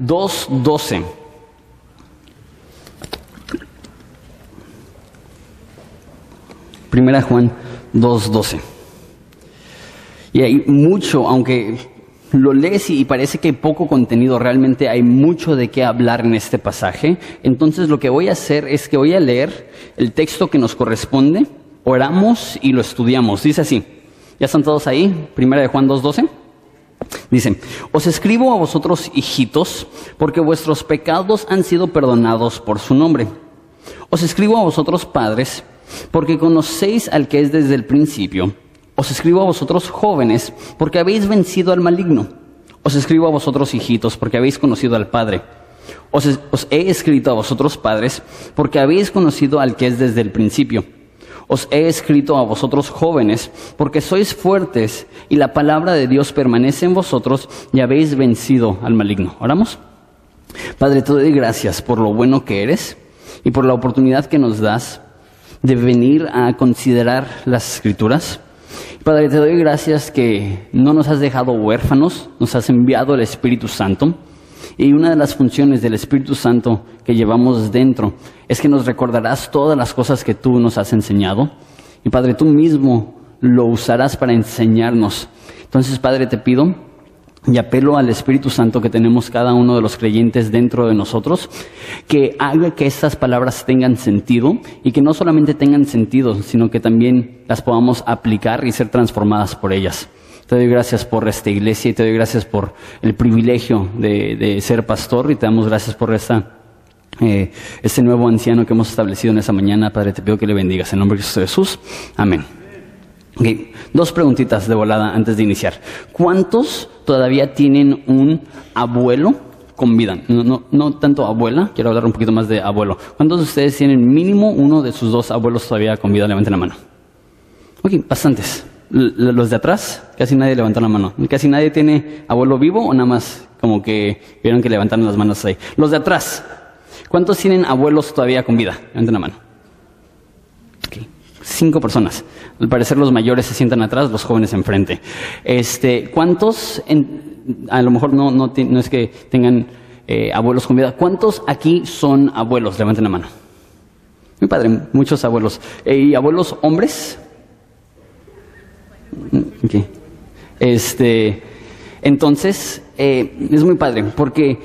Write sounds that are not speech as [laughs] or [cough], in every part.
2.12. Primera Juan 2.12. Y hay mucho, aunque lo lees y parece que hay poco contenido, realmente hay mucho de qué hablar en este pasaje. Entonces lo que voy a hacer es que voy a leer el texto que nos corresponde, oramos y lo estudiamos. Dice así, ¿ya están todos ahí? Primera de Juan 2.12. Dice, os escribo a vosotros hijitos, porque vuestros pecados han sido perdonados por su nombre. Os escribo a vosotros padres, porque conocéis al que es desde el principio. Os escribo a vosotros jóvenes, porque habéis vencido al maligno. Os escribo a vosotros hijitos, porque habéis conocido al Padre. Os, os, he escrito a vosotros padres, porque habéis conocido al que es desde el principio. Os he escrito a vosotros jóvenes, porque sois fuertes y la palabra de Dios permanece en vosotros y habéis vencido al maligno. ¿Oramos? Padre, te doy gracias por lo bueno que eres y por la oportunidad que nos das de venir a considerar las escrituras. Padre, te doy gracias que no nos has dejado huérfanos, nos has enviado el Espíritu Santo. Y una de las funciones del Espíritu Santo que llevamos dentro es que nos recordarás todas las cosas que tú nos has enseñado. Y Padre, tú mismo lo usarás para enseñarnos. Entonces, Padre, te pido y apelo al Espíritu Santo que tenemos cada uno de los creyentes dentro de nosotros, que haga que estas palabras tengan sentido y que no solamente tengan sentido, sino que también las podamos aplicar y ser transformadas por ellas. Te doy gracias por esta iglesia y te doy gracias por el privilegio de, de ser pastor y te damos gracias por esta, eh, este nuevo anciano que hemos establecido en esa mañana. Padre, te pido que le bendigas. En nombre de Jesús. Amén. Okay. Dos preguntitas de volada antes de iniciar. ¿Cuántos todavía tienen un abuelo con vida? No, no, no, tanto abuela, quiero hablar un poquito más de abuelo. ¿Cuántos de ustedes tienen mínimo uno de sus dos abuelos todavía con vida? Levanten la mano. Ok, bastantes. Los de atrás, casi nadie levantó la mano. ¿Casi nadie tiene abuelo vivo o nada más como que vieron que levantaron las manos ahí? Los de atrás, ¿cuántos tienen abuelos todavía con vida? Levanten la mano. Cinco personas. Al parecer los mayores se sientan atrás, los jóvenes enfrente. Este, ¿Cuántos, en, a lo mejor no, no, no, es que tengan eh, abuelos con vida, ¿cuántos aquí son abuelos? Levanten la mano. Mi padre, muchos abuelos. Eh, ¿Y abuelos hombres? Okay. Este, entonces, eh, es muy padre, porque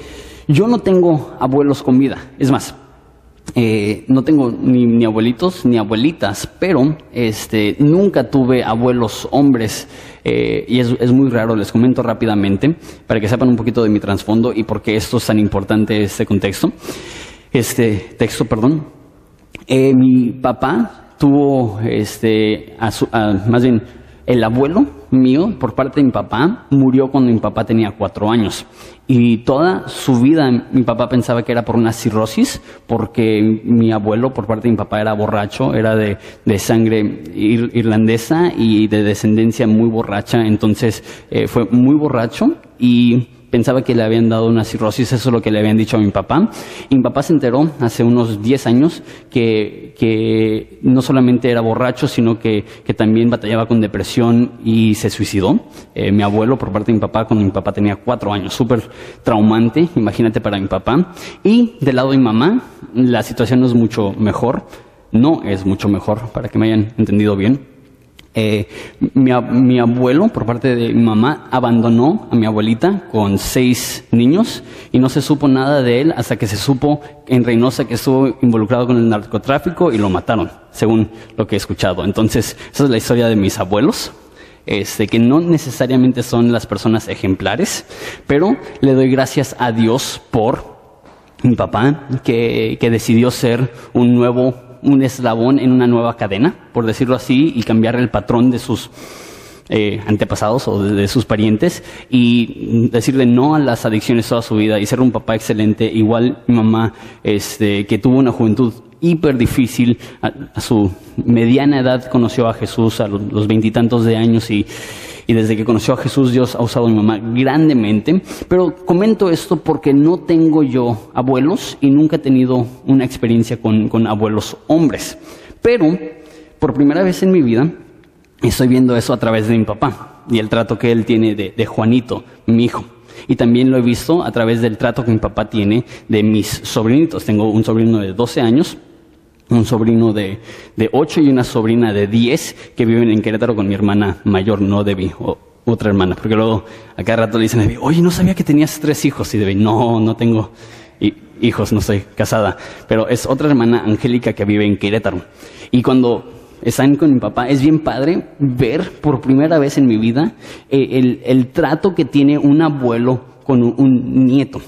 yo no tengo abuelos con vida. Es más, eh, no tengo ni, abuelitos ni abuelitas, pero este, nunca tuve abuelos hombres eh, y es, es, muy raro, les comento rápidamente para que sepan un poquito de mi trasfondo y por qué esto es tan importante este contexto, este texto, perdón. Mi papá tuvo, este, a su, más bien, el abuelo mío, por parte de mi papá, murió cuando mi papá tenía cuatro años. Y toda su vida mi papá pensaba que era por una cirrosis, porque mi abuelo, por parte de mi papá, era borracho, era de, sangre ir, irlandesa y de descendencia muy borracha. Entonces eh, fue muy borracho y pensaba que le habían dado una cirrosis, eso es lo que le habían dicho a mi papá. Y mi papá se enteró hace unos 10 años que, que no solamente era borracho, sino que, que, también batallaba con depresión y se suicidó. Eh, mi abuelo, por parte de mi papá, cuando mi papá tenía cuatro años, súper traumante, imagínate para mi papá. Y del lado de mi mamá, la situación no es mucho mejor, no es mucho mejor, para que me hayan entendido bien. Eh, mi, mi, abuelo, por parte de mi mamá, abandonó a mi abuelita con seis niños y no se supo nada de él hasta que se supo en Reynosa que estuvo involucrado con el narcotráfico y lo mataron, según lo que he escuchado. Entonces, esa es la historia de mis abuelos. Este, que no necesariamente son las personas ejemplares, pero le doy gracias a Dios por mi papá, que, que decidió ser un nuevo un eslabón en una nueva cadena, por decirlo así, y cambiar el patrón de sus eh, antepasados o de, sus parientes y decirle no a las adicciones toda su vida y ser un papá excelente, igual mi mamá, este, que tuvo una juventud hiper difícil, a su mediana edad conoció a Jesús a los veintitantos de años y, y desde que conoció a Jesús Dios ha usado mi mamá grandemente. Pero comento esto porque no tengo yo abuelos y nunca he tenido una experiencia con, con abuelos hombres. Pero por primera vez en mi vida estoy viendo eso a través de mi papá y el trato que él tiene de, de Juanito, mi hijo. Y también lo he visto a través del trato que mi papá tiene de mis sobrinitos. Tengo un sobrino de 12 años, un sobrino de, de 8 y una sobrina de 10 que viven en Querétaro con mi hermana mayor, no Debbie, o otra hermana. Porque luego a cada rato le dicen a Debbie, oye, no sabía que tenías tres hijos. Y Debbie, no, no tengo hijos, no estoy casada. Pero es otra hermana, Angélica, que vive en Querétaro. Y cuando están con mi papá, es bien padre ver por primera vez en mi vida eh, el, trato que tiene un abuelo con un, nieto.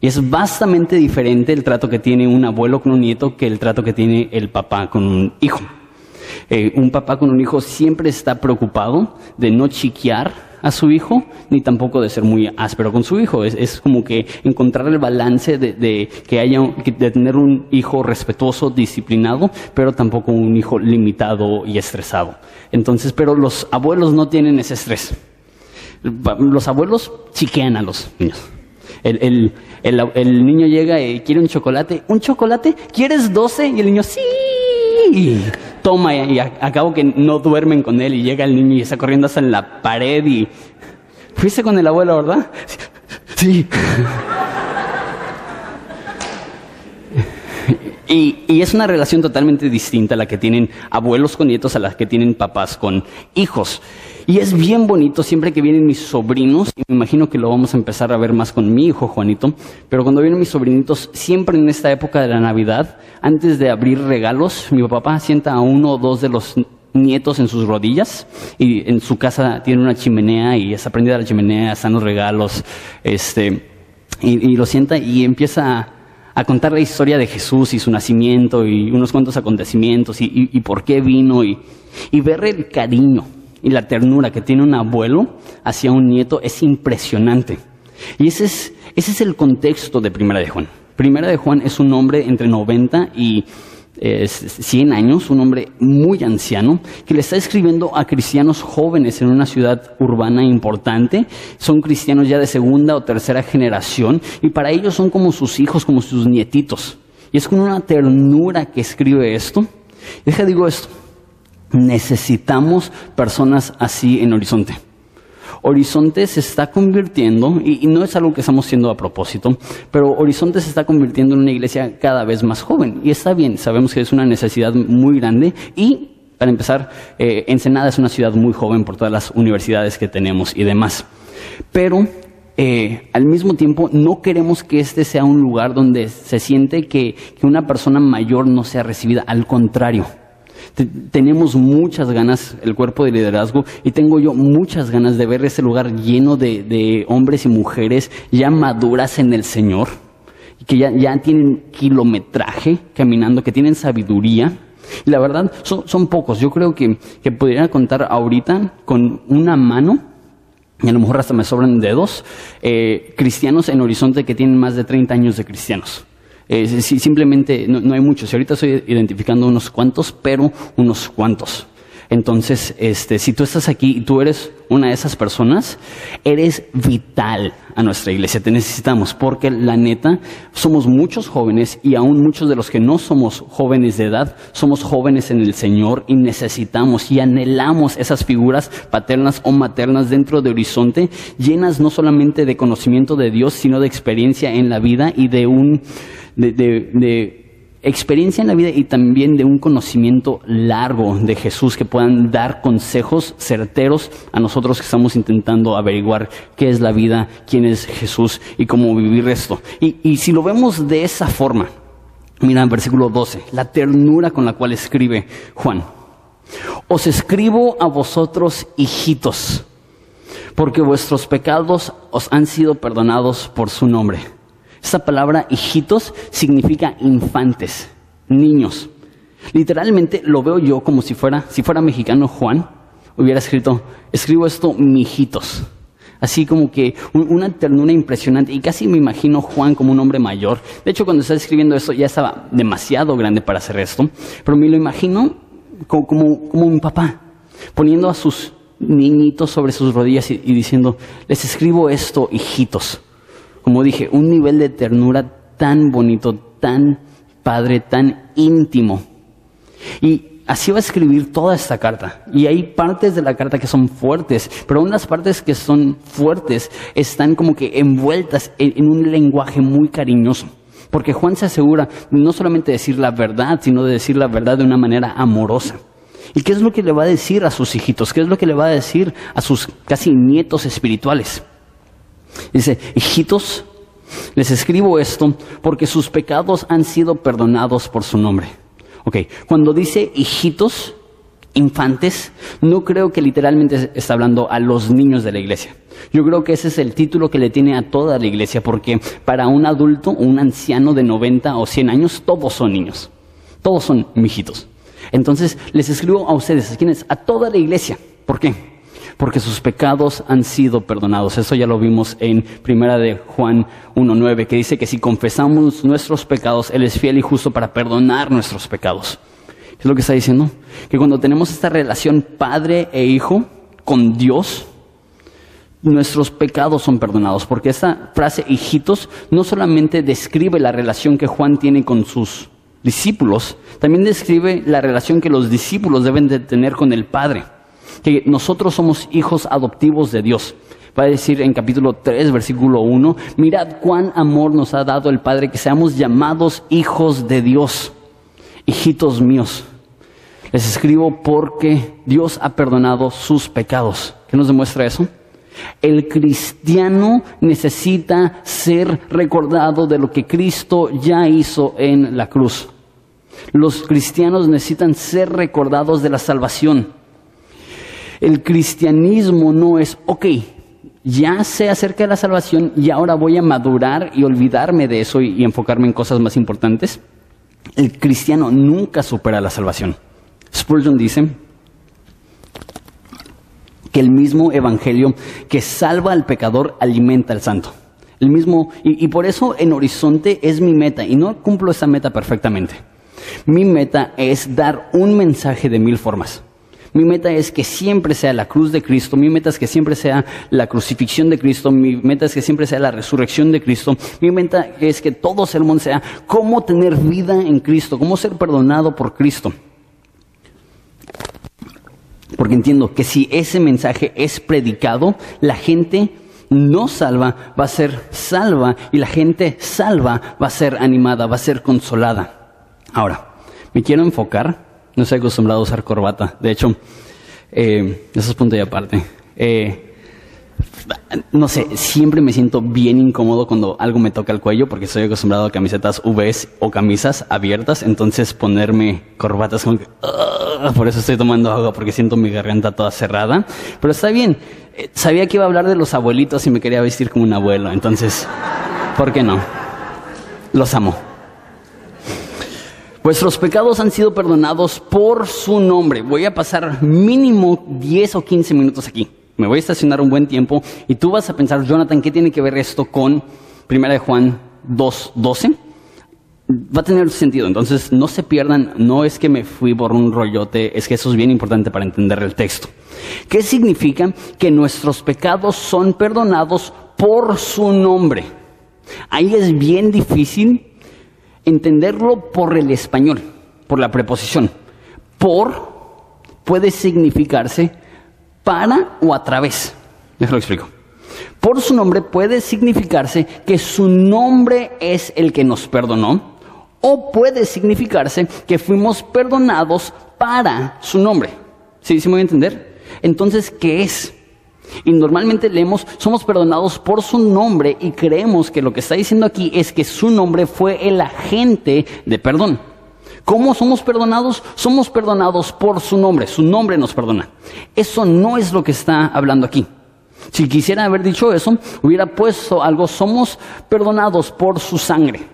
Y es bastante diferente el trato que tiene un abuelo con un nieto que el trato que tiene el papá con un hijo. Eh, un papá con un hijo siempre está preocupado de no chiquear a su hijo, ni tampoco de ser muy áspero con su hijo. Es, como que encontrar el balance de, que haya, de tener un hijo respetuoso, disciplinado, pero tampoco un hijo limitado y estresado. Entonces, pero los abuelos no tienen ese estrés. Los abuelos chiquean a los niños. El, niño llega y quiere un chocolate. ¿Un chocolate? ¿Quieres 12? Y el niño, sí toma y acabo que no duermen con él y llega el niño y está corriendo hasta en la pared y... Fuiste con el abuelo, ¿verdad? Sí. [laughs] Y, y, es una relación totalmente distinta a la que tienen abuelos con nietos a la que tienen papás con hijos. Y es bien bonito siempre que vienen mis sobrinos, y me imagino que lo vamos a empezar a ver más con mi hijo Juanito, pero cuando vienen mis sobrinitos, siempre en esta época de la Navidad, antes de abrir regalos, mi papá sienta a uno o dos de los nietos en sus rodillas y en su casa tiene una chimenea y es aprendida la chimenea, están los regalos, este, y, lo sienta y empieza a, contar la historia de Jesús y su nacimiento y unos cuantos acontecimientos y, por qué vino y ver el cariño y la ternura que tiene un abuelo hacia un nieto es impresionante. Y ese es, ese es el contexto de Primera de Juan. Primera de Juan es un hombre entre 90 y 100 años, un hombre muy anciano, que le está escribiendo a cristianos jóvenes en una ciudad urbana importante. Son cristianos ya de segunda o tercera generación y para ellos son como sus hijos, como sus nietitos. Y es con una ternura que escribe esto. Deja digo esto, Necesitamos personas así en Horizonte. Horizonte se está convirtiendo, y, no es algo que estamos haciendo a propósito, pero Horizonte se está convirtiendo en una iglesia cada vez más joven. Y está bien, sabemos que es una necesidad muy grande y para empezar, eh, Ensenada es una ciudad muy joven por todas las universidades que tenemos y demás. Pero eh, al mismo tiempo no queremos que este sea un lugar donde se siente que una persona mayor no sea recibida. Al contrario, tenemos muchas ganas, el cuerpo de liderazgo, y tengo yo muchas ganas de ver ese lugar lleno de, hombres y mujeres ya maduras en el Señor, que ya, ya tienen kilometraje caminando, que tienen sabiduría. Y la verdad, son, pocos. Yo creo que, que podrían contar ahorita con una mano y a lo mejor hasta me sobran dedos, eh, cristianos en Horizonte que tienen más de 30 años de cristianos. Eh, simplemente no, hay muchos. Y ahorita estoy identificando unos cuantos, pero unos cuantos. Entonces, este, si tú estás aquí y tú eres una de esas personas, eres vital a nuestra iglesia. Te necesitamos porque la neta, somos muchos jóvenes y aún muchos de los que no somos jóvenes de edad, somos jóvenes en el Señor y necesitamos y anhelamos esas figuras paternas o maternas dentro de Horizonte, llenas no solamente de conocimiento de Dios, sino de experiencia en la vida y de un de, experiencia en la vida y también de un conocimiento largo de Jesús que puedan dar consejos certeros a nosotros que estamos intentando averiguar qué es la vida, quién es Jesús y cómo vivir esto. Y, y si lo vemos de esa forma, mira en versículo 12, la ternura con la cual escribe Juan. Os escribo a vosotros, hijitos, porque vuestros pecados os han sido perdonados por su nombre. Esta palabra hijitos significa infantes, niños. Literalmente lo veo yo como si fuera, si fuera mexicano Juan, hubiera escrito, escribo esto mijitos. Así como que una ternura impresionante. Y casi me imagino Juan como un hombre mayor. De hecho, cuando estaba escribiendo esto ya estaba demasiado grande para hacer esto. Pero me lo imagino como, como, un papá, poniendo a sus niñitos sobre sus rodillas y diciendo, les escribo esto, hijitos como dije, un nivel de ternura tan bonito, tan padre, tan íntimo. Y, así va a escribir toda esta carta. Y hay partes de la carta que son fuertes, pero unas partes que son fuertes están como que envueltas en, un lenguaje muy cariñoso. Porque Juan se asegura no solamente de decir la verdad, sino de decir la verdad de una manera amorosa. ¿Y qué es lo que le va a decir a sus hijitos? ¿Qué es lo que le va a decir a sus casi nietos espirituales? Dice, hijitos, les escribo esto porque sus pecados han sido perdonados por su nombre. Ok, cuando dice hijitos, infantes, no creo que literalmente está hablando a los niños de la iglesia. Yo creo que ese es el título que le tiene a toda la iglesia, porque para un adulto, un anciano de 90 o 100 años, todos son niños. Todos son mijitos. Entonces, les escribo a ustedes, ¿a quiénes? A toda la iglesia. ¿Por qué? Porque sus pecados han sido perdonados. Eso ya lo vimos en Primera de Juan 1.9, que dice que si confesamos nuestros pecados, Él es fiel y justo para perdonar nuestros pecados. ¿Qué es lo que está diciendo? Que cuando tenemos esta relación padre e hijo con Dios, nuestros pecados son perdonados. Porque esta frase, hijitos, no solamente describe la relación que Juan tiene con sus discípulos, también describe la relación que los discípulos deben de tener con el Padre, que nosotros somos hijos adoptivos de Dios. Va a decir en capítulo 3, versículo 1, mirad cuán amor nos ha dado el Padre que seamos llamados hijos de Dios, hijitos míos. Les escribo porque Dios ha perdonado sus pecados. ¿Qué nos demuestra eso? El cristiano necesita ser recordado de lo que Cristo ya hizo en la cruz. Los cristianos necesitan ser recordados de la salvación. El cristianismo no es, ok, ya sé acerca de la salvación y ahora voy a madurar y olvidarme de eso y, enfocarme en cosas más importantes. El cristiano nunca supera la salvación. Spurgeon dice que el mismo evangelio que salva al pecador alimenta al santo. El mismo, y, y por eso en Horizonte es mi meta, y no cumplo esa meta perfectamente. Mi meta es dar un mensaje de mil formas. Mi meta es que siempre sea la cruz de Cristo, mi meta es que siempre sea la crucifixión de Cristo, mi meta es que siempre sea la resurrección de Cristo, mi meta es que todo sermón sea cómo tener vida en Cristo, cómo ser perdonado por Cristo. Porque entiendo que si ese mensaje es predicado, la gente no salva va a ser salva y la gente salva va a ser animada, va a ser consolada. Ahora, me quiero enfocar, no estoy acostumbrado a usar corbata, de hecho, eh, eso es punto y aparte. Eh, no sé, siempre me siento bien incómodo cuando algo me toca el cuello porque estoy acostumbrado a camisetas VS o camisas abiertas, entonces ponerme corbatas como que, por eso estoy tomando agua porque siento mi garganta toda cerrada, pero está bien. Eh, sabía que iba a hablar de los abuelitos y me quería vestir como un abuelo, entonces, ¿por qué no? Los amo. Vuestros pecados han sido perdonados por su nombre. Voy a pasar mínimo 10 o 15 minutos aquí. Me voy a estacionar un buen tiempo y tú vas a pensar, Jonathan, ¿qué tiene que ver esto con 1 de Juan 2.12? Va a tener sentido, entonces no se pierdan, no es que me fui por un rollote, es que eso es bien importante para entender el texto. ¿Qué significa? Que nuestros pecados son perdonados por su nombre. Ahí es bien difícil entenderlo por el español, por la preposición. Por puede significarse para o a través. Déjalo explico. Por su nombre puede significarse que su nombre es el que nos perdonó, o puede significarse que fuimos perdonados para su nombre. ¿Sí, ¿Sí me voy a entender? Entonces, ¿qué es? Y normalmente leemos, somos perdonados por su nombre y creemos que lo que está diciendo aquí es que su nombre fue el agente de perdón. ¿Cómo somos perdonados? Somos perdonados por su nombre, su nombre nos perdona. Eso no es lo que está hablando aquí. Si quisiera haber dicho eso, hubiera puesto algo, somos perdonados por su sangre,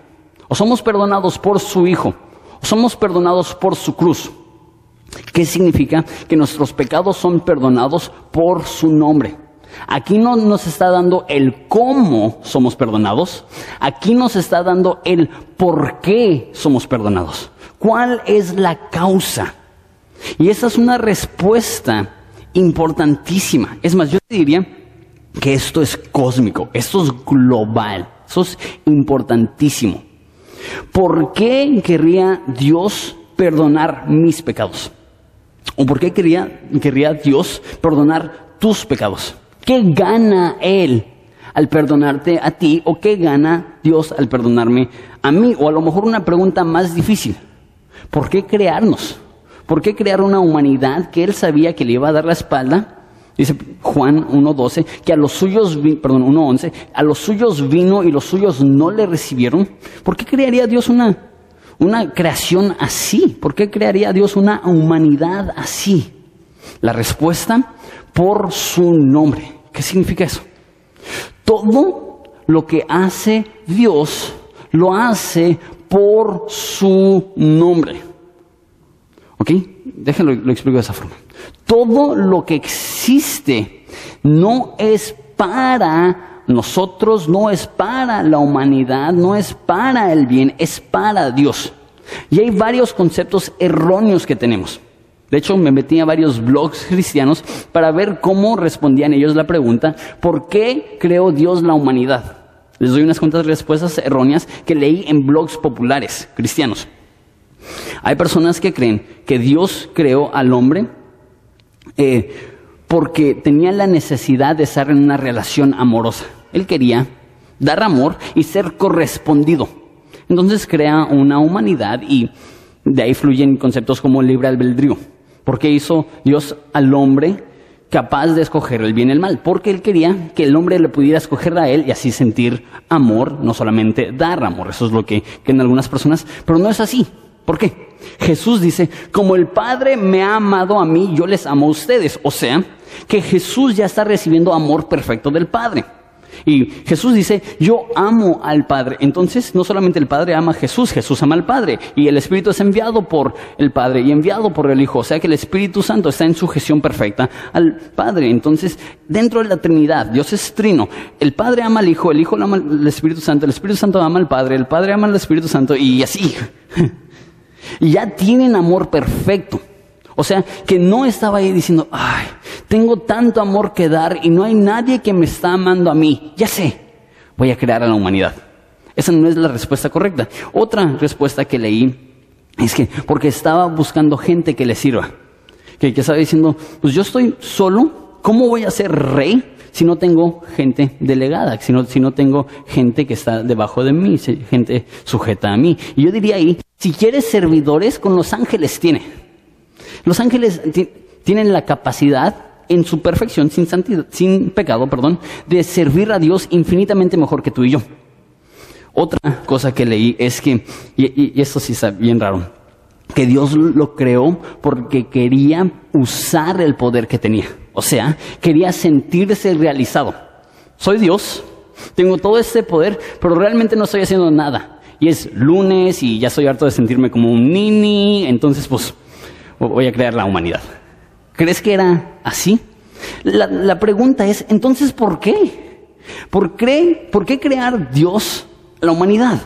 o somos perdonados por su Hijo, o somos perdonados por su cruz. ¿Qué significa? Que nuestros pecados son perdonados por su nombre. Aquí no nos está dando el cómo somos perdonados, aquí nos está dando el por qué somos perdonados. ¿Cuál es la causa? Y esa es una respuesta importantísima. Es más, yo diría que esto es cósmico, esto es global, esto es importantísimo. ¿Por qué querría Dios perdonar mis pecados? ¿O por qué quería, querría Dios perdonar tus pecados? ¿Qué gana Él al perdonarte a ti o qué gana Dios al perdonarme a mí? O a lo mejor una pregunta más difícil. ¿Por qué crearnos? ¿Por qué crear una humanidad que Él sabía que le iba a dar la espalda? Dice Juan 1.12, que a los suyos, perdón, 1.11, a los suyos vino y los suyos no le recibieron. ¿Por qué crearía Dios una, una creación así? ¿Por qué crearía Dios una humanidad así? La respuesta, por su nombre. ¿Qué significa eso? Todo lo que hace Dios lo hace por su nombre. ¿Ok? Déjenlo, lo explico de esa forma. Todo lo que existe no es para nosotros, no es para la humanidad, no es para el bien, es para Dios. Y hay varios conceptos erróneos que tenemos. De hecho, me metí a varios blogs [laughs] cristianos para ver cómo respondían ellos la pregunta, ¿por qué creó Dios la humanidad? Les doy unas cuantas respuestas erróneas que leí en blogs populares cristianos. Hay personas que creen que Dios creó al hombre eh, porque tenía la necesidad de estar en una relación amorosa. Él quería dar amor y ser correspondido. Entonces crea una humanidad y de ahí fluyen conceptos como libre albedrío. Porque hizo Dios al hombre capaz de escoger el bien y el mal, porque él quería que el hombre le pudiera escoger a él y así sentir amor, no solamente dar amor. Eso es lo que creen algunas personas, pero no es así. ¿Por qué? Jesús dice, como el Padre me ha amado a mí, yo les amo a ustedes. O sea, que Jesús ya está recibiendo amor perfecto del Padre. Y Jesús dice, yo amo al Padre. Entonces, no solamente el Padre ama a Jesús, Jesús ama al Padre. Y el Espíritu es enviado por el Padre y enviado por el Hijo. O sea que el Espíritu Santo está en sujeción perfecta al Padre. Entonces, dentro de la Trinidad, Dios es trino. El Padre ama al Hijo, el Hijo ama al Espíritu Santo, el Espíritu Santo ama al Padre, el Padre ama al Espíritu Santo y así. [laughs] Ya tienen amor perfecto. O sea, que no estaba ahí diciendo, ay, tengo tanto amor que dar y no hay nadie que me está amando a mí. Ya sé, voy a crear a la humanidad. Esa no es la respuesta correcta. Otra respuesta que leí es que porque estaba buscando gente que le sirva. Que, que estaba diciendo, pues yo estoy solo, ¿cómo voy a ser rey si no tengo gente delegada, si no, si no tengo gente que está debajo de mí, gente sujeta a mí. Y yo diría ahí, si quieres servidores, con los ángeles tiene. Los ángeles tienen la capacidad en su perfección, sin, sin pecado, perdón, de servir a Dios infinitamente mejor que tú y yo. Otra cosa que leí es que, y, y esto sí está bien raro, que Dios lo creó porque quería usar el poder que tenía. O sea, quería sentirse realizado. Soy Dios, tengo todo este poder, pero realmente no estoy haciendo nada. Y es lunes y ya estoy harto de sentirme como un nini, entonces pues voy a crear la humanidad. ¿Crees que era así? La, pregunta es, entonces, ¿por qué? ¿Por qué, ¿Por qué crear Dios la humanidad?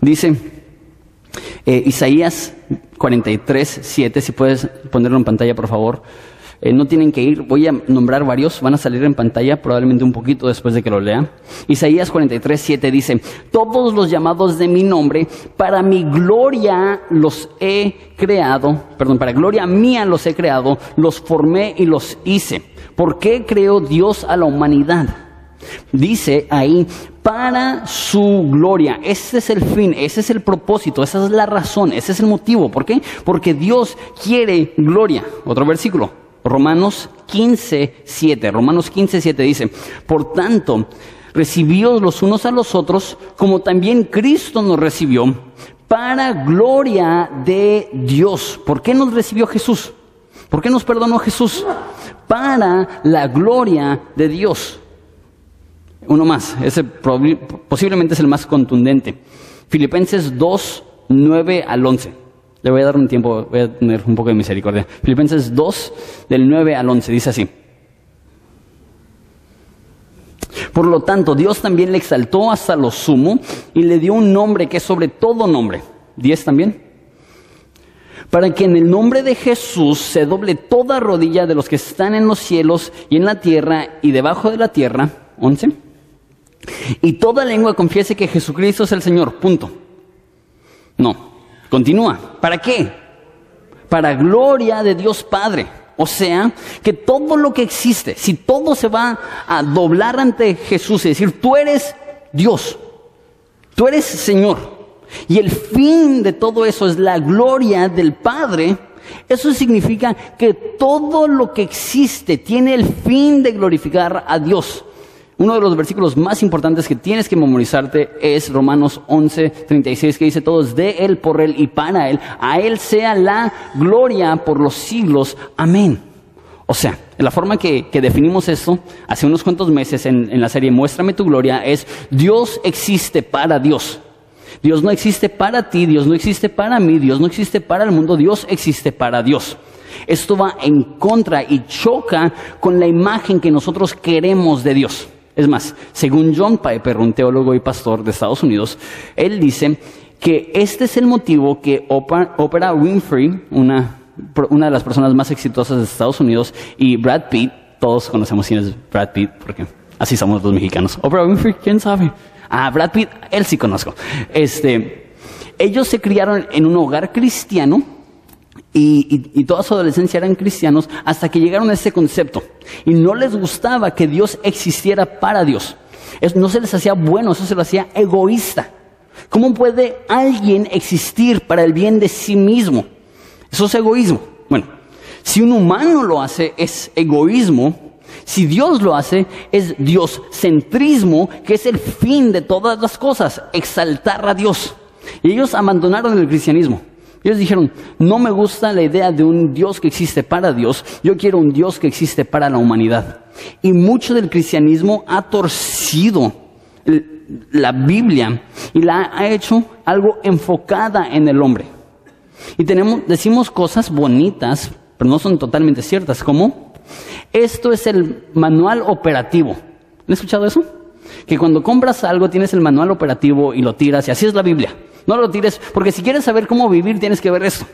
Dice eh, Isaías 43, 7, si puedes ponerlo en pantalla, por favor. Eh, no tienen que ir, voy a nombrar varios, van a salir en pantalla probablemente un poquito después de que lo lea. Isaías 43, 7 dice, todos los llamados de mi nombre, para mi gloria los he creado, perdón, para gloria mía los he creado, los formé y los hice. ¿Por qué creó Dios a la humanidad? Dice ahí, para su gloria. Ese es el fin, ese es el propósito, esa es la razón, ese es el motivo. ¿Por qué? Porque Dios quiere gloria. Otro versículo. Romanos 15, 7. Romanos 15, 7 dice, por tanto, recibíos los unos a los otros como también Cristo nos recibió para gloria de Dios. ¿Por qué nos recibió Jesús? ¿Por qué nos perdonó Jesús? Para la gloria de Dios. Uno más, ese posiblemente es el más contundente. Filipenses 2, 9 al 11. Le voy a dar un tiempo, voy a tener un poco de misericordia. Filipenses 2, del 9 al 11, dice así. Por lo tanto, Dios también le exaltó hasta lo sumo y le dio un nombre que es sobre todo nombre. ¿Diez también? Para que en el nombre de Jesús se doble toda rodilla de los que están en los cielos y en la tierra y debajo de la tierra. Once. Y toda lengua confiese que Jesucristo es el Señor. Punto. No. Continúa. ¿Para qué? para gloria de Dios Padre. O sea, que todo lo que existe, si todo se va a doblar ante Jesús y decir, tú eres Dios, tú eres Señor, y el fin de todo eso es la gloria del Padre, eso significa que todo lo que existe tiene el fin de glorificar a Dios. Uno de los versículos más importantes que tienes que memorizarte es Romanos 11, 36, que dice todos de Él, por Él y para Él. A Él sea la gloria por los siglos. Amén. O sea, la forma que, definimos esto hace unos cuantos meses en, en la serie Muéstrame tu gloria es Dios existe para Dios. Dios no existe para ti, Dios no existe para mí, Dios no existe para el mundo, Dios existe para Dios. Esto va en contra y choca con la imagen que nosotros queremos de Dios. Es más, según John Piper, un teólogo y pastor de Estados Unidos, él dice que este es el motivo que Oprah Winfrey, una, una de las personas más exitosas de Estados Unidos, y Brad Pitt, todos conocemos quién es Brad Pitt, porque así somos los mexicanos. Oprah Winfrey, ¿quién sabe? Ah, Brad Pitt, él sí conozco. Este, ellos se criaron en un hogar cristiano y, toda su adolescencia eran cristianos hasta que llegaron a ese concepto. Y no les gustaba que Dios existiera para Dios. no se les hacía bueno, eso se lo hacía egoísta. ¿Cómo puede alguien existir para el bien de sí mismo? Eso es egoísmo. Bueno, si un humano lo hace es egoísmo, si Dios lo hace es dioscentrismo, que es el fin de todas las cosas, exaltar a Dios. Y ellos abandonaron el cristianismo. Ellos dijeron, no me gusta la idea de un Dios que existe para Dios, yo quiero un Dios que existe para la humanidad. Y mucho del cristianismo ha torcido la Biblia y la ha hecho algo enfocada en el hombre. Y tenemos, decimos cosas bonitas, pero no son totalmente ciertas, como esto es el manual operativo. ¿Han escuchado eso? Que cuando compras algo tienes el manual operativo y lo tiras y así es la Biblia. No lo tires, porque si quieres saber cómo vivir tienes que ver esto.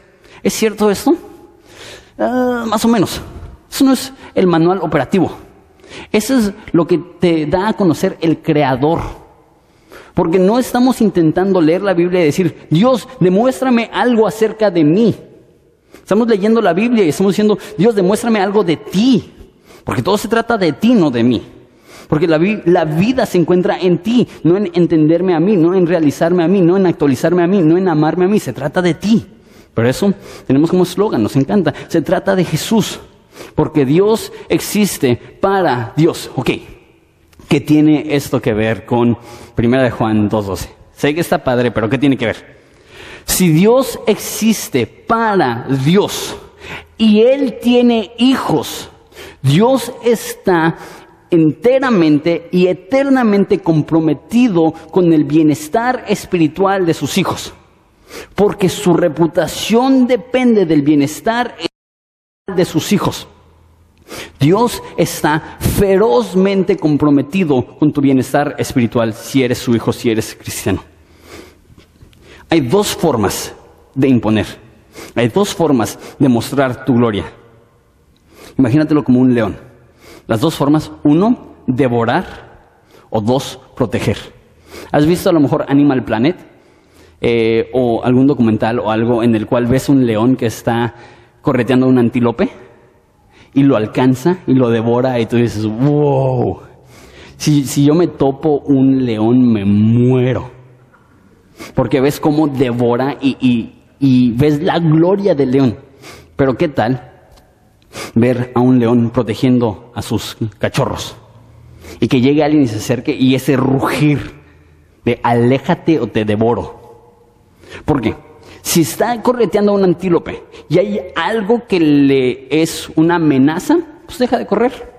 ¿Es cierto esto? Ah, más o menos. Eso no es el manual operativo. Eso es lo que te da a conocer el Creador. Porque no estamos intentando leer la Biblia y decir, Dios, demuéstrame algo acerca de mí. Estamos leyendo la Biblia y estamos diciendo, Dios, demuéstrame algo de ti. Porque todo se trata de ti, no de mí. Porque la, vida se encuentra en ti, no en entenderme a mí, no en realizarme a mí, no en actualizarme a mí, no en amarme a mí. Se trata de ti. Por eso tenemos como eslogan, nos encanta. Se trata de Jesús. Porque Dios existe para Dios. Ok. ¿Qué tiene esto que ver con 1 de Juan 2.12? Sé que está padre, pero ¿qué tiene que ver? Si Dios existe para Dios y Él tiene hijos, Dios está enteramente y eternamente comprometido con el bienestar espiritual de sus hijos, porque su reputación depende del bienestar de sus hijos. Dios está ferozmente comprometido con tu bienestar espiritual si eres su hijo, si eres cristiano. Hay dos formas de imponer, hay dos formas de mostrar tu gloria. Imagínatelo como un león. Las dos formas, uno, devorar o dos, proteger. ¿Has visto a lo mejor Animal Planet? Eh, o algún documental o algo en el cual ves un león que está correteando a un antílope y lo alcanza y lo devora y tú dices, wow, si, si yo me topo un león me muero. Porque ves cómo devora y, y ves la gloria del león. Pero ¿qué tal ver a un león protegiendo a sus cachorros. Y que llegue alguien y se acerque y ese rugir de aléjate o te devoro. ¿Por qué? Si está correteando a un antílope y hay algo que le es una amenaza, pues deja de correr.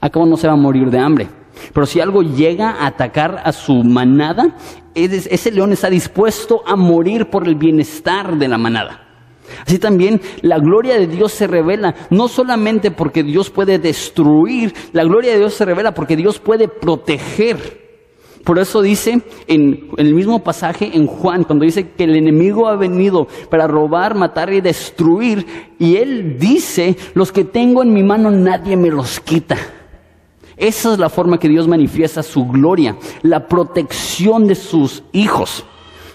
Acabo no se va a morir de hambre. Pero si algo llega a atacar a su manada, ese león está dispuesto a morir por el bienestar de la manada. Así también la gloria de Dios se revela no solamente porque Dios puede destruir, la gloria de Dios se revela porque Dios puede proteger. Por eso dice en, el mismo pasaje en Juan, cuando dice que el enemigo ha venido para robar, matar y destruir, y él dice, los que tengo en mi mano nadie me los quita. Esa es la forma que Dios manifiesta su gloria, la protección de sus hijos.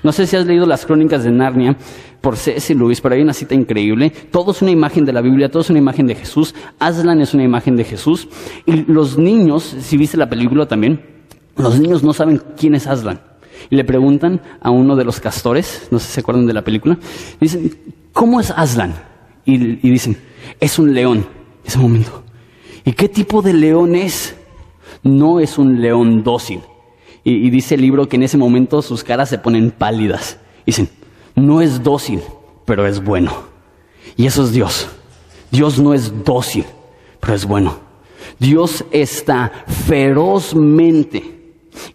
No sé si has leído las crónicas de Narnia, por C.S. Lewis, pero hay una cita increíble. Todo es una imagen de la Biblia, todo es una imagen de Jesús. Aslan es una imagen de Jesús. Y los niños, si viste la película también, los niños no saben quién es Aslan. Y le preguntan a uno de los castores, no sé si se acuerdan de la película, dicen, ¿cómo es Aslan? Y, dicen, es un león. Ese momento. ¿Y qué tipo de león es? No es un león dócil. Y, dice el libro que en ese momento sus caras se ponen pálidas. Dicen, no es dócil, pero es bueno. Y eso es Dios. Dios no es dócil, pero es bueno. Dios está ferozmente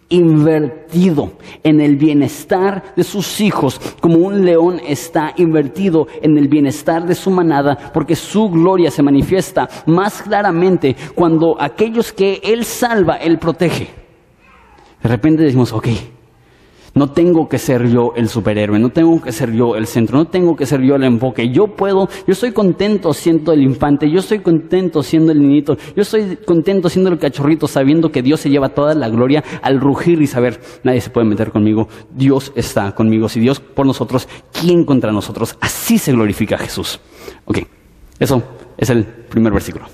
invertido en el bienestar de sus hijos, como un león está invertido en el bienestar de su manada, porque su gloria se manifiesta más claramente cuando aquellos que Él salva, Él protege. De repente decimos, ok, no tengo que ser yo el superhéroe, no tengo que ser yo el centro, no tengo que ser yo el enfoque. Yo puedo, yo estoy contento siendo el infante, yo estoy contento siendo el niñito, yo estoy contento siendo el cachorrito, sabiendo que Dios se lleva toda la gloria al rugir y saber, nadie se puede meter conmigo, Dios está conmigo. Si Dios por nosotros, ¿quién contra nosotros? Así se glorifica Jesús. Ok, eso es el primer versículo.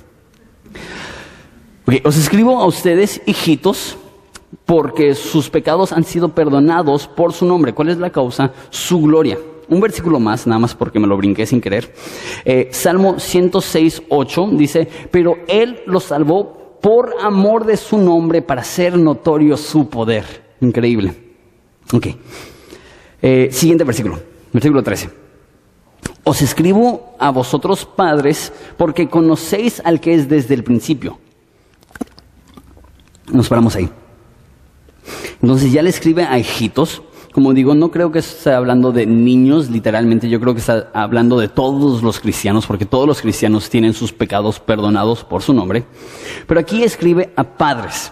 Ok, os escribo a ustedes, hijitos, porque sus pecados han sido perdonados por su nombre. ¿Cuál es la causa? Su gloria. Un versículo más, nada más porque me lo brinqué sin querer. Eh, Salmo 106, 8 dice, pero Él los salvó por amor de su nombre para hacer notorio su poder. Increíble. Ok. Eh, siguiente versículo, versículo 13. Os escribo a vosotros padres porque conocéis al que es desde el principio. Nos paramos ahí. Entonces ya le escribe a hijitos. Como digo, no creo que esté hablando de niños, literalmente, yo creo que está hablando de todos los cristianos, porque todos los cristianos tienen sus pecados perdonados por su nombre. Pero aquí escribe a padres.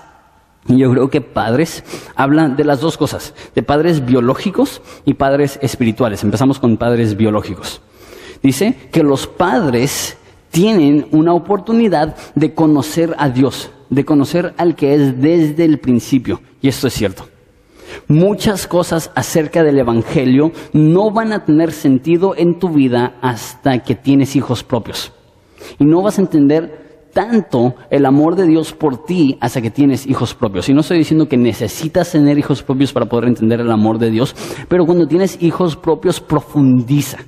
Y yo creo que padres hablan de las dos cosas, de padres biológicos y padres espirituales. Empezamos con padres biológicos. Dice que los padres tienen una oportunidad de conocer a Dios, de conocer al que es desde el principio. Y esto es cierto. Muchas cosas acerca del Evangelio no van a tener sentido en tu vida hasta que tienes hijos propios. Y no vas a entender tanto el amor de Dios por ti hasta que tienes hijos propios. Y no estoy diciendo que necesitas tener hijos propios para poder entender el amor de Dios, pero cuando tienes hijos propios profundiza.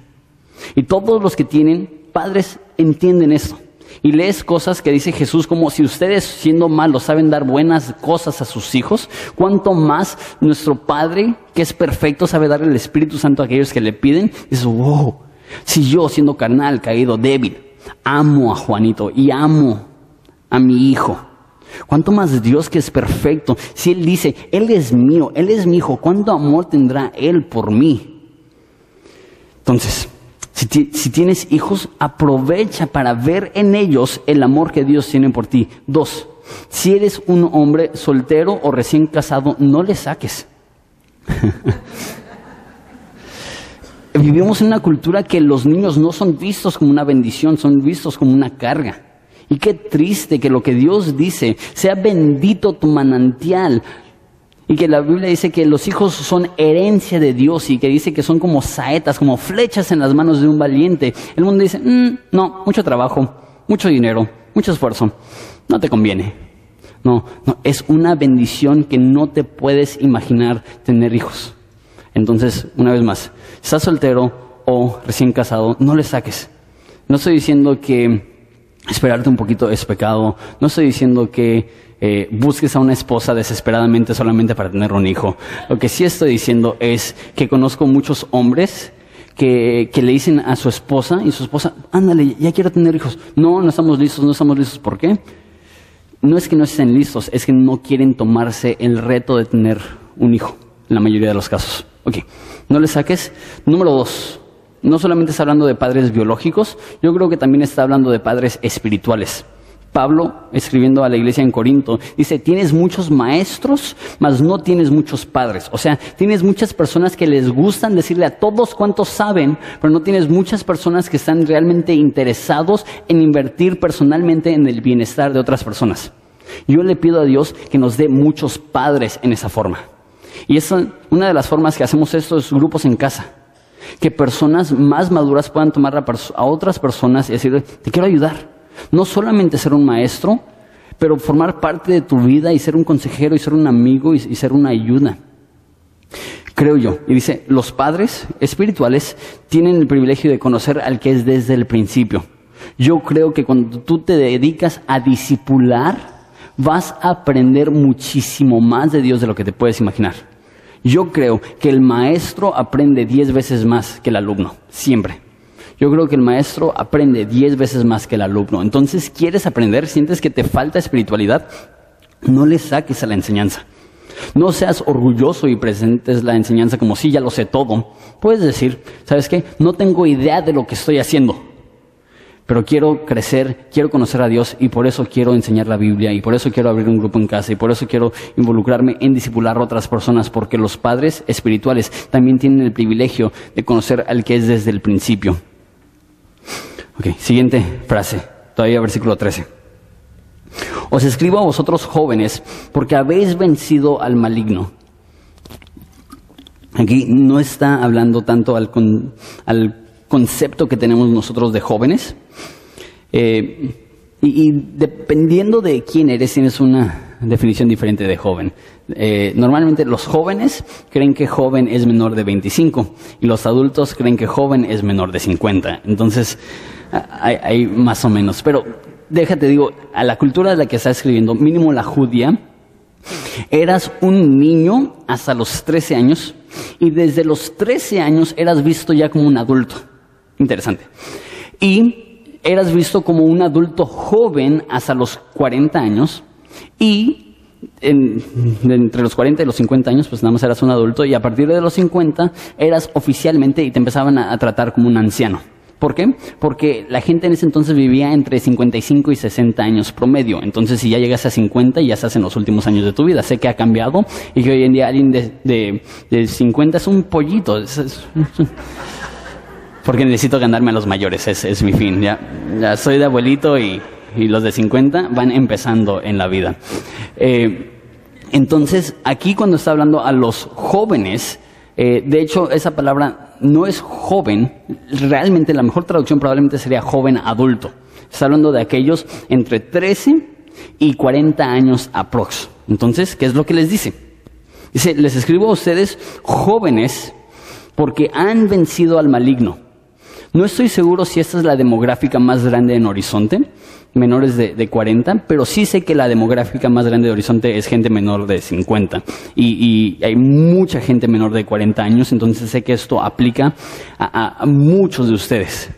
Y todos los que tienen padres entienden esto y lees cosas que dice Jesús como si ustedes siendo malos saben dar buenas cosas a sus hijos, cuanto más nuestro Padre, que es perfecto, sabe dar el Espíritu Santo a aquellos que le piden. Dices, wow, si yo siendo carnal, caído, débil, amo a Juanito y amo a mi hijo. ¿Cuánto más Dios que es perfecto? Si Él dice, Él es mío, Él es mi hijo, ¿cuánto amor tendrá Él por mí? Entonces, si, tienes hijos, aprovecha para ver en ellos el amor que Dios tiene por ti. Dos, si eres un hombre soltero o recién casado, no le saques. [laughs] Vivimos en una cultura que los niños no son vistos como una bendición, son vistos como una carga. Y qué triste que lo que Dios dice sea bendito tu manantial, y que la Biblia dice que los hijos son herencia de Dios y que dice que son como saetas, como flechas en las manos de un valiente. El mundo dice, mm, no, mucho trabajo, mucho dinero, mucho esfuerzo, no te conviene. No, no, es una bendición que no te puedes imaginar tener hijos. Entonces, una vez más, estás soltero o recién casado, no le saques. No estoy diciendo que esperarte un poquito es pecado, no estoy diciendo que eh, busques a una esposa desesperadamente solamente para tener un hijo. Lo que sí estoy diciendo es que conozco muchos hombres que, que, le dicen a su esposa y su esposa, ándale, ya quiero tener hijos. No, no estamos listos, no estamos listos. ¿Por qué? No es que no estén listos, es que no quieren tomarse el reto de tener un hijo, en la mayoría de los casos. Ok, no le saques. Número dos, no solamente está hablando de padres biológicos, yo creo que también está hablando de padres espirituales. Pablo, escribiendo a la iglesia en Corinto, dice, tienes muchos maestros, mas no tienes muchos padres. O sea, tienes muchas personas que les gustan decirle a todos cuantos saben, pero no tienes muchas personas que están realmente interesados en invertir personalmente en el bienestar de otras personas. Yo le pido a Dios que nos dé muchos padres en esa forma. Y es una de las formas que hacemos estos grupos en casa. Que personas más maduras puedan tomar a, otras personas y decir, te quiero ayudar. No solamente ser un maestro, pero formar parte de tu vida y ser un consejero y ser un amigo y ser una ayuda. Creo yo. Y dice, los padres espirituales tienen el privilegio de conocer al que es desde el principio. Yo creo que cuando tú te dedicas a discipular, vas a aprender muchísimo más de Dios de lo que te puedes imaginar. Yo creo que el maestro aprende diez veces más que el alumno, siempre. Yo creo que el maestro aprende diez veces más que el alumno. Entonces, ¿quieres aprender? ¿Sientes que te falta espiritualidad? No le saques a la enseñanza. No seas orgulloso y presentes la enseñanza como si ya lo sé todo. Puedes decir, ¿sabes qué? No tengo idea de lo que estoy haciendo pero quiero crecer, quiero conocer a Dios y por eso quiero enseñar la Biblia y por eso quiero abrir un grupo en casa y por eso quiero involucrarme en discipular a otras personas porque los padres espirituales también tienen el privilegio de conocer al que es desde el principio. Ok, siguiente frase, todavía versículo 13. Os escribo a vosotros jóvenes porque habéis vencido al maligno. Aquí no está hablando tanto al, al concepto que tenemos nosotros de jóvenes. Eh, y, dependiendo de quién eres, tienes una definición diferente de joven. Eh, normalmente los jóvenes creen que joven es menor de 25 y los adultos creen que joven es menor de 50. Entonces, hay, más o menos. Pero déjate, digo, a la cultura de la que está escribiendo, mínimo la judía, eras un niño hasta los 13 años y desde los 13 años eras visto ya como un adulto. Interesante. Y eras visto como un adulto joven hasta los 40 años y entre los 40 y los 50 años, pues nada más eras un adulto y a partir de los 50 eras oficialmente y te empezaban a, tratar como un anciano. ¿Por qué? Porque la gente en ese entonces vivía entre 55 y 60 años promedio. Entonces, si ya llegas a 50, ya estás en los últimos años de tu vida. Sé que ha cambiado y que hoy en día alguien de, de, 50 es un pollito [laughs] porque necesito ganarme a los mayores, es, es mi fin. Ya, ya, soy de abuelito y, y, los de 50 van empezando en la vida. Eh, entonces, aquí cuando está hablando a los jóvenes, eh, de hecho, esa palabra no es joven, realmente la mejor traducción probablemente sería joven adulto. Está hablando de aquellos entre 13 y 40 años aprox. Entonces, ¿qué es lo que les dice? Dice, les escribo a ustedes jóvenes porque han vencido al maligno. No estoy seguro si esta es la demográfica más grande en Horizonte, menores de, 40, pero sí sé que la demográfica más grande de Horizonte es gente menor de 50 y, hay mucha gente menor de 40 años, entonces sé que esto aplica a, a muchos de ustedes.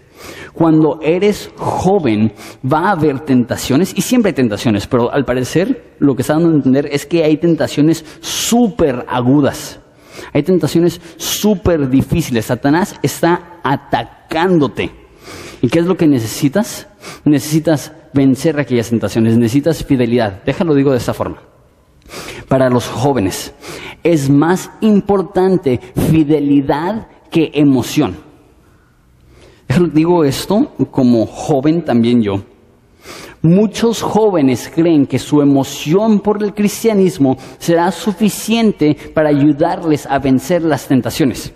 Cuando eres joven va a haber tentaciones y siempre hay tentaciones, pero al parecer lo que está dando a entender es que hay tentaciones súper agudas. Hay tentaciones súper difíciles. Satanás está atacándote. ¿Y qué es lo que necesitas? Necesitas vencer aquellas tentaciones, necesitas fidelidad. Déjalo digo de esta forma. Para los jóvenes es más importante fidelidad que emoción. Digo esto como joven también yo. Muchos jóvenes creen que su emoción por el cristianismo será suficiente para ayudarles a vencer las tentaciones.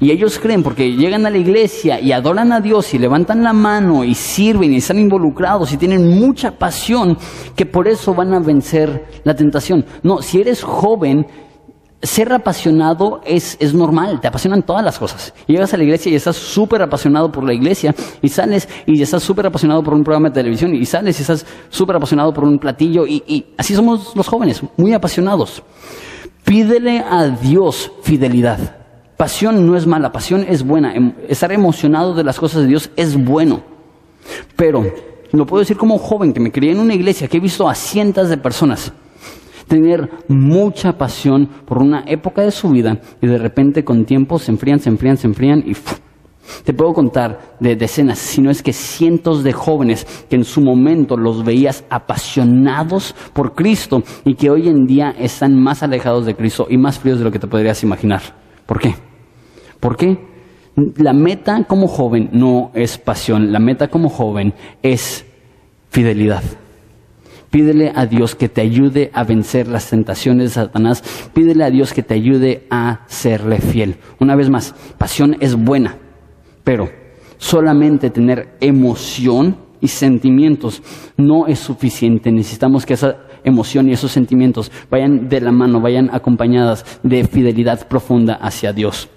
Y ellos creen, porque llegan a la iglesia y adoran a Dios y levantan la mano y sirven y están involucrados y tienen mucha pasión, que por eso van a vencer la tentación. No, si eres joven, ser apasionado es, es, normal, te apasionan todas las cosas. Llegas a la iglesia y estás súper apasionado por la iglesia y sales y estás súper apasionado por un programa de televisión y sales y estás súper apasionado por un platillo y, así somos los jóvenes, muy apasionados. Pídele a Dios fidelidad. Pasión no es mala, pasión es buena. Em, estar emocionado de las cosas de Dios es bueno. Pero lo puedo decir como joven que me crié en una iglesia que he visto a cientos de personas tener mucha pasión por una época de su vida y de repente con tiempo se enfrían, se enfrían, se enfrían y te puedo contar de decenas, si no es que cientos de jóvenes que en su momento los veías apasionados por Cristo y que hoy en día están más alejados de Cristo y más fríos de lo que te podrías imaginar. ¿Por qué? ¿Por qué? La meta como joven no es pasión, la meta como joven es fidelidad. Pídele a Dios que te ayude a vencer las tentaciones de Satanás. Pídele a Dios que te ayude a serle fiel. Una vez más, pasión es buena, pero solamente tener emoción y sentimientos no es suficiente. Necesitamos que esa emoción y esos sentimientos vayan de la mano, vayan acompañadas de fidelidad profunda hacia Dios.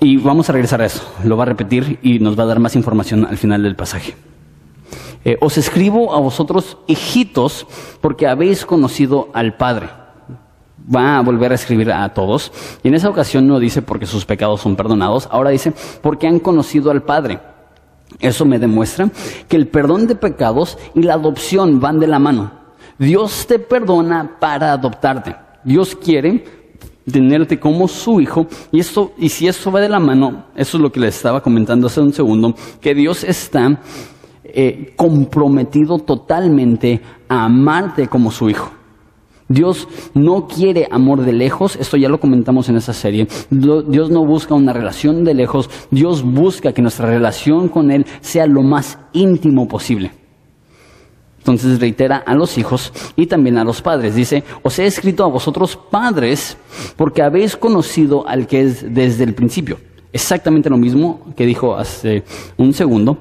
Y vamos a regresar a eso. Lo va a repetir y nos va a dar más información al final del pasaje. Eh, os escribo a vosotros, hijitos, porque habéis conocido al Padre. Va a volver a escribir a todos. Y en esa ocasión no dice porque sus pecados son perdonados, ahora dice porque han conocido al Padre. Eso me demuestra que el perdón de pecados y la adopción van de la mano. Dios te perdona para adoptarte. Dios quiere tenerte como su hijo y esto y si eso va de la mano, eso es lo que les estaba comentando hace un segundo, que Dios está eh, comprometido totalmente a amarte como su hijo. Dios no quiere amor de lejos, esto ya lo comentamos en esa serie. Dios no busca una relación de lejos, Dios busca que nuestra relación con Él sea lo más íntimo posible. Entonces reitera a los hijos y también a los padres. Dice, os he escrito a vosotros padres porque habéis conocido al que es desde el principio. Exactamente lo mismo que dijo hace un segundo.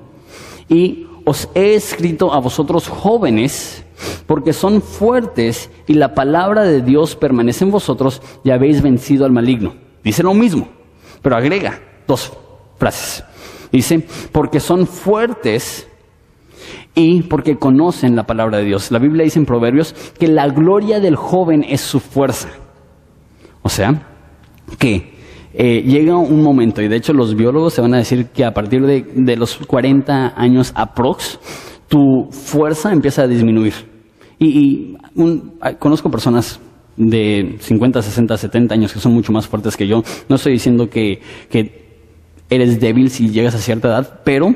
Y os he escrito a vosotros jóvenes, porque son fuertes y la palabra de Dios permanece en vosotros y habéis vencido al maligno. Dice lo mismo, pero agrega dos frases. Dice, porque son fuertes y porque conocen la palabra de Dios. La Biblia dice en Proverbios que la gloria del joven es su fuerza. O sea, que eh, llega un momento, y de hecho los biólogos se van a decir que a partir de, los 40 años aprox, tu fuerza empieza a disminuir. Y, conozco personas de 50, 60, 70 años que son mucho más fuertes que yo. No estoy diciendo que, que eres débil si llegas a cierta edad, pero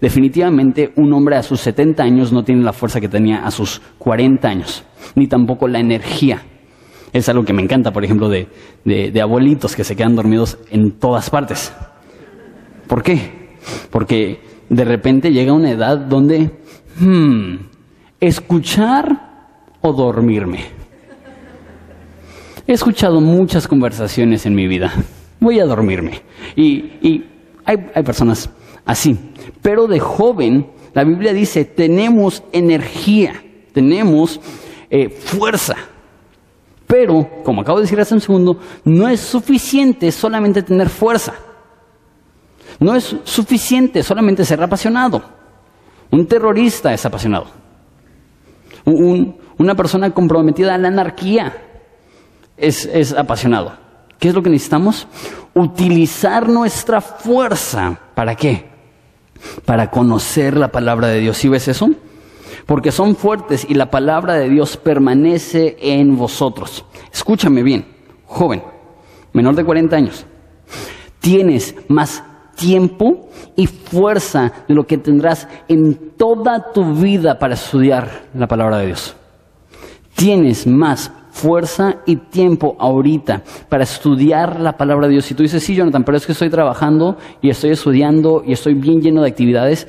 definitivamente un hombre a sus 70 años no tiene la fuerza que tenía a sus 40 años, ni tampoco la energía es algo que me encanta, por ejemplo, de, de, abuelitos que se quedan dormidos en todas partes. ¿Por qué? Porque de repente llega una edad donde, hmm, escuchar o dormirme. He escuchado muchas conversaciones en mi vida. Voy a dormirme. Y, y hay, hay, personas así. Pero de joven, la Biblia dice, tenemos energía, tenemos eh, fuerza. Pero, como acabo de decir hace un segundo, no es suficiente solamente tener fuerza. No es suficiente solamente ser apasionado. Un terrorista es apasionado. una persona comprometida a la anarquía es, es apasionado. ¿Qué es lo que necesitamos? Utilizar nuestra fuerza. ¿Para qué? Para conocer la palabra de Dios. ¿Sí ves eso? Porque son fuertes y la palabra de Dios permanece en vosotros. Escúchame bien, joven, menor de 40 años. Tienes más tiempo y fuerza de lo que tendrás en toda tu vida para estudiar la palabra de Dios. Tienes más fuerza y tiempo ahorita para estudiar la palabra de Dios. Si tú dices, sí, Jonathan, pero es que estoy trabajando y estoy estudiando y estoy bien lleno de actividades,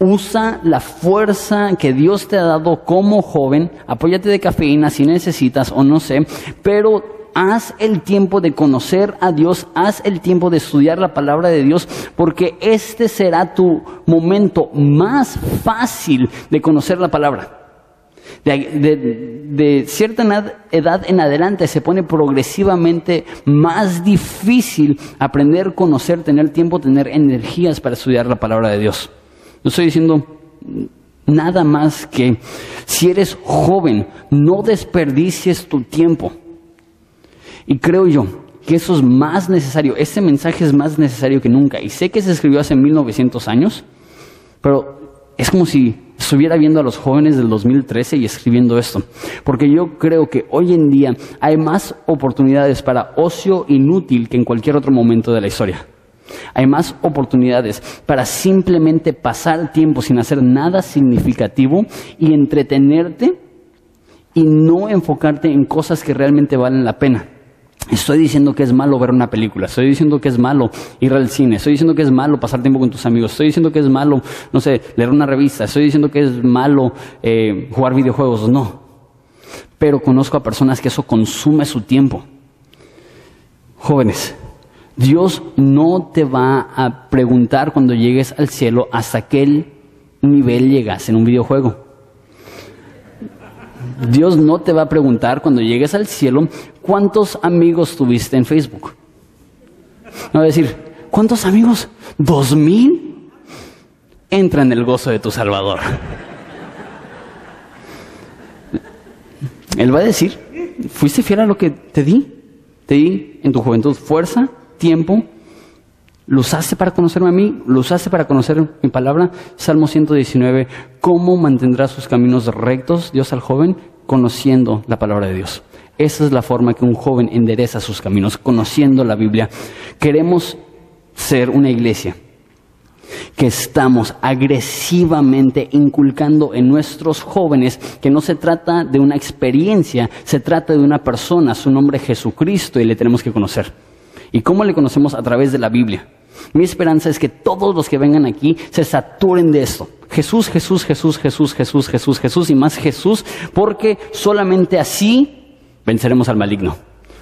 Usa la fuerza que Dios te ha dado como joven. Apóyate de cafeína si necesitas o no sé. Pero haz el tiempo de conocer a Dios, haz el tiempo de estudiar la palabra de Dios, porque este será tu momento más fácil de conocer la palabra. De, cierta edad en adelante se pone progresivamente más difícil aprender, conocer, tener tiempo, tener energías para estudiar la palabra de Dios. No estoy diciendo nada más que si eres joven, no desperdicies tu tiempo. Y creo yo que eso es más necesario, este mensaje es más necesario que nunca. Y sé que se escribió hace 1900 años, pero es como si estuviera viendo a los jóvenes del 2013 y escribiendo esto. Porque yo creo que hoy en día hay más oportunidades para ocio inútil que en cualquier otro momento de la historia. Hay más oportunidades para simplemente pasar tiempo sin hacer nada significativo y entretenerte y no enfocarte en cosas que realmente valen la pena. Estoy diciendo que es malo ver una película, estoy diciendo que es malo ir al cine, estoy diciendo que es malo pasar tiempo con tus amigos, estoy diciendo que es malo, no sé, leer una revista, estoy diciendo que es malo eh, jugar videojuegos, no. Pero conozco a personas que eso consume su tiempo. Jóvenes, Dios no te va a preguntar cuando llegues al cielo hasta qué nivel llegas en un videojuego. Dios no te va a preguntar cuando llegues al cielo cuántos amigos tuviste en Facebook. No va a decir, ¿cuántos amigos? ¿Dos mil? Entra en el gozo de tu Salvador. Él va a decir, fuiste fiel a lo que te di. Te di en tu juventud fuerza, tiempo, lo usaste para conocerme a mí, lo usaste para conocer mi palabra. Salmo 119, ¿cómo mantendrá sus caminos rectos Dios al joven? Conociendo la palabra de Dios. Esa es la forma que un joven endereza sus caminos, conociendo la Biblia. Queremos ser una iglesia que estamos agresivamente inculcando en nuestros jóvenes que no se trata de una experiencia, se trata de una persona, su nombre es Jesucristo y le tenemos que conocer. ¿Y cómo le conocemos? A través de la Biblia. Mi esperanza es que todos los que vengan aquí se saturen de esto. Jesús, Jesús, Jesús, Jesús, Jesús, Jesús, Jesús y más Jesús, porque solamente así venceremos al maligno.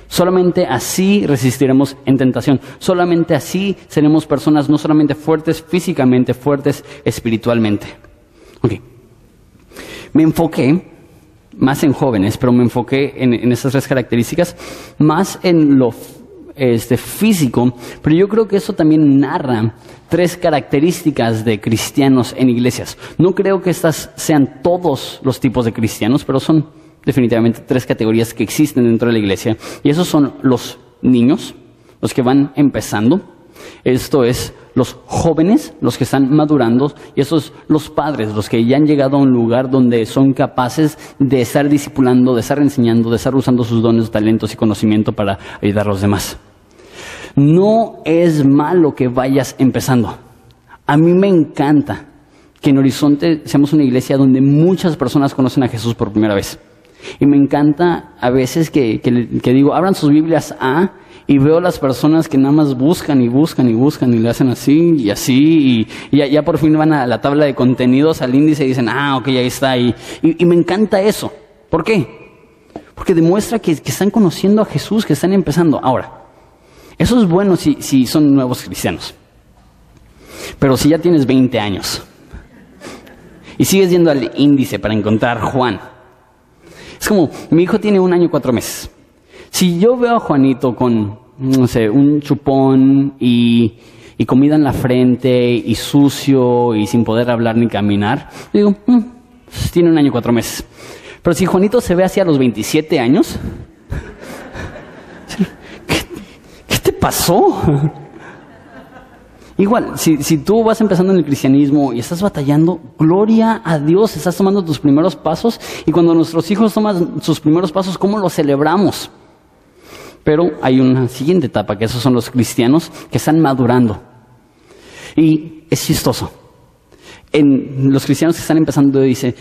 Solamente así resistiremos en tentación. Solamente así seremos personas no solamente fuertes físicamente, fuertes espiritualmente. Ok. Me enfoqué más en jóvenes, pero me enfoqué en, en esas tres características, más en lo este, físico, pero yo creo que eso también narra tres características de cristianos en iglesias. No creo que estas sean todos los tipos de cristianos, pero son definitivamente tres categorías que existen dentro de la iglesia. Y esos son los niños, los que van empezando. Esto es los jóvenes, los que están madurando, y esos los padres, los que ya han llegado a un lugar donde son capaces de estar discipulando, de estar enseñando, de estar usando sus dones, talentos y conocimiento para ayudar a los demás. No es malo que vayas empezando. A mí me encanta que en Horizonte seamos una iglesia donde muchas personas conocen a Jesús por primera vez. Y me encanta a veces que, digo, abran sus Biblias a y veo las personas que nada más buscan y buscan y buscan y le hacen así y así y, ya, por fin van a la tabla de contenidos, al índice y dicen, ah, ok, ahí está. Y, y, me encanta eso. ¿Por qué? Porque demuestra que, que están conociendo a Jesús, que están empezando. Ahora, eso es bueno si, si son nuevos cristianos. Pero si ya tienes 20 años y sigues yendo al índice para encontrar Juan, es como, mi hijo tiene un año y cuatro meses. Si yo veo a Juanito con, no sé, un chupón y, y comida en la frente y sucio y sin poder hablar ni caminar, digo, mm, tiene un año y cuatro meses. Pero si Juanito se ve hacia los 27 años, [laughs] pasó? Igual, si, si, tú vas empezando en el cristianismo y estás batallando, gloria a Dios, estás tomando tus primeros pasos y cuando nuestros hijos toman sus primeros pasos, ¿cómo los celebramos? Pero hay una siguiente etapa, que esos son los cristianos que están madurando. Y es chistoso. En los cristianos que están empezando dice,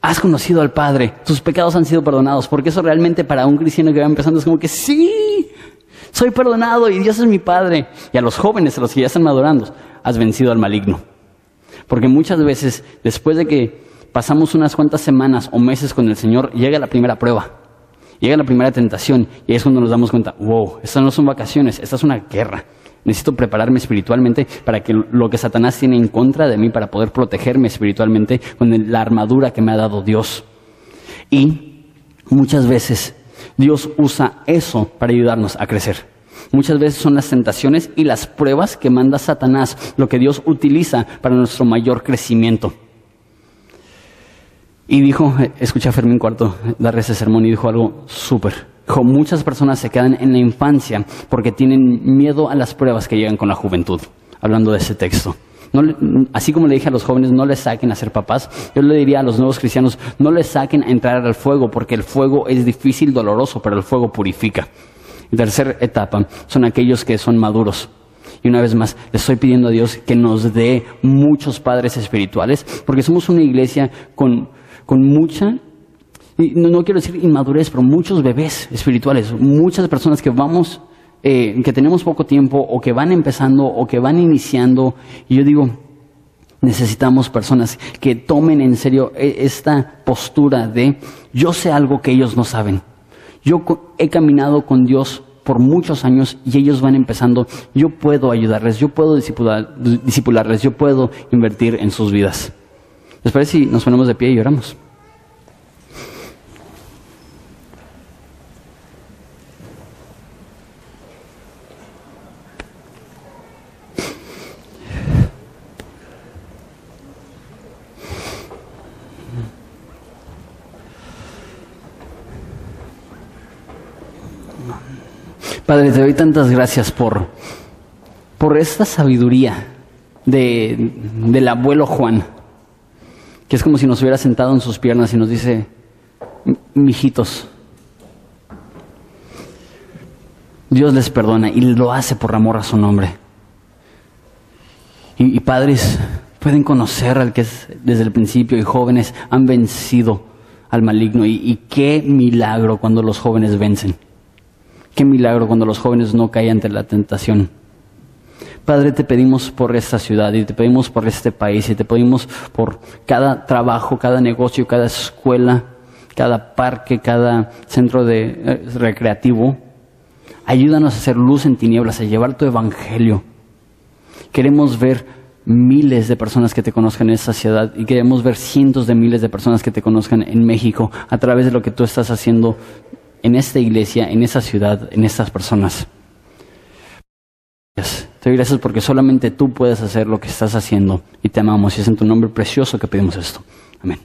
has conocido al Padre, tus pecados han sido perdonados, porque eso realmente para un cristiano que va empezando es como que sí, soy perdonado y Dios es mi Padre. Y a los jóvenes, a los que ya están madurando, has vencido al maligno. Porque muchas veces, después de que pasamos unas cuantas semanas o meses con el Señor, llega la primera prueba. Llega la primera tentación y es cuando nos damos cuenta, wow, estas no son vacaciones, esta es una guerra. Necesito prepararme espiritualmente para que lo que Satanás tiene en contra de mí, para poder protegerme espiritualmente con la armadura que me ha dado Dios. Y muchas veces Dios usa eso para ayudarnos a crecer. Muchas veces son las tentaciones y las pruebas que manda Satanás lo que Dios utiliza para nuestro mayor crecimiento. Y dijo, escucha a Fermín Cuarto dar ese sermón y dijo algo súper. Dijo, muchas personas se quedan en la infancia porque tienen miedo a las pruebas que llegan con la juventud. Hablando de ese texto así como le dije a los jóvenes, no les saquen a ser papás, yo le diría a los nuevos cristianos, no les saquen a entrar al fuego, porque el fuego es difícil, doloroso, pero el fuego purifica. Y tercera etapa son aquellos que son maduros. Y una vez más, le estoy pidiendo a Dios que nos dé muchos padres espirituales, porque somos una iglesia con, con mucha no quiero decir inmadurez, pero muchos bebés espirituales, muchas personas que vamos, eh, que tenemos poco tiempo o que van empezando o que van iniciando. Y yo digo, necesitamos personas que tomen en serio e, esta postura de yo sé algo que ellos no saben. Yo he caminado con Dios por muchos años y ellos van empezando, yo puedo ayudarles, yo puedo disipularles, yo puedo invertir en sus vidas. ¿Les parece si nos ponemos de pie y oramos? Padre, te doy tantas gracias por, por esta sabiduría de, del abuelo Juan, que es como si nos hubiera sentado en sus piernas y nos dice, mijitos, Dios les perdona y lo hace por amor a su nombre. Y, padres pueden conocer al que es desde el principio y jóvenes han vencido al maligno. y qué milagro cuando los jóvenes vencen. Qué milagro cuando los jóvenes no caen ante la tentación. Padre, te pedimos por esta ciudad y te pedimos por este país y te pedimos por cada trabajo, cada negocio, cada escuela, cada parque, cada centro de, eh, recreativo. Ayúdanos a hacer luz en tinieblas, a llevar tu evangelio. Queremos ver miles de personas que te conozcan en esta ciudad y queremos ver cientos de miles de personas que te conozcan en México a través de lo que tú estás haciendo en esta iglesia, en esta ciudad, en estas personas. Te doy gracias porque solamente tú puedes hacer lo que estás haciendo y te amamos y es en tu nombre precioso que pedimos esto. Amén.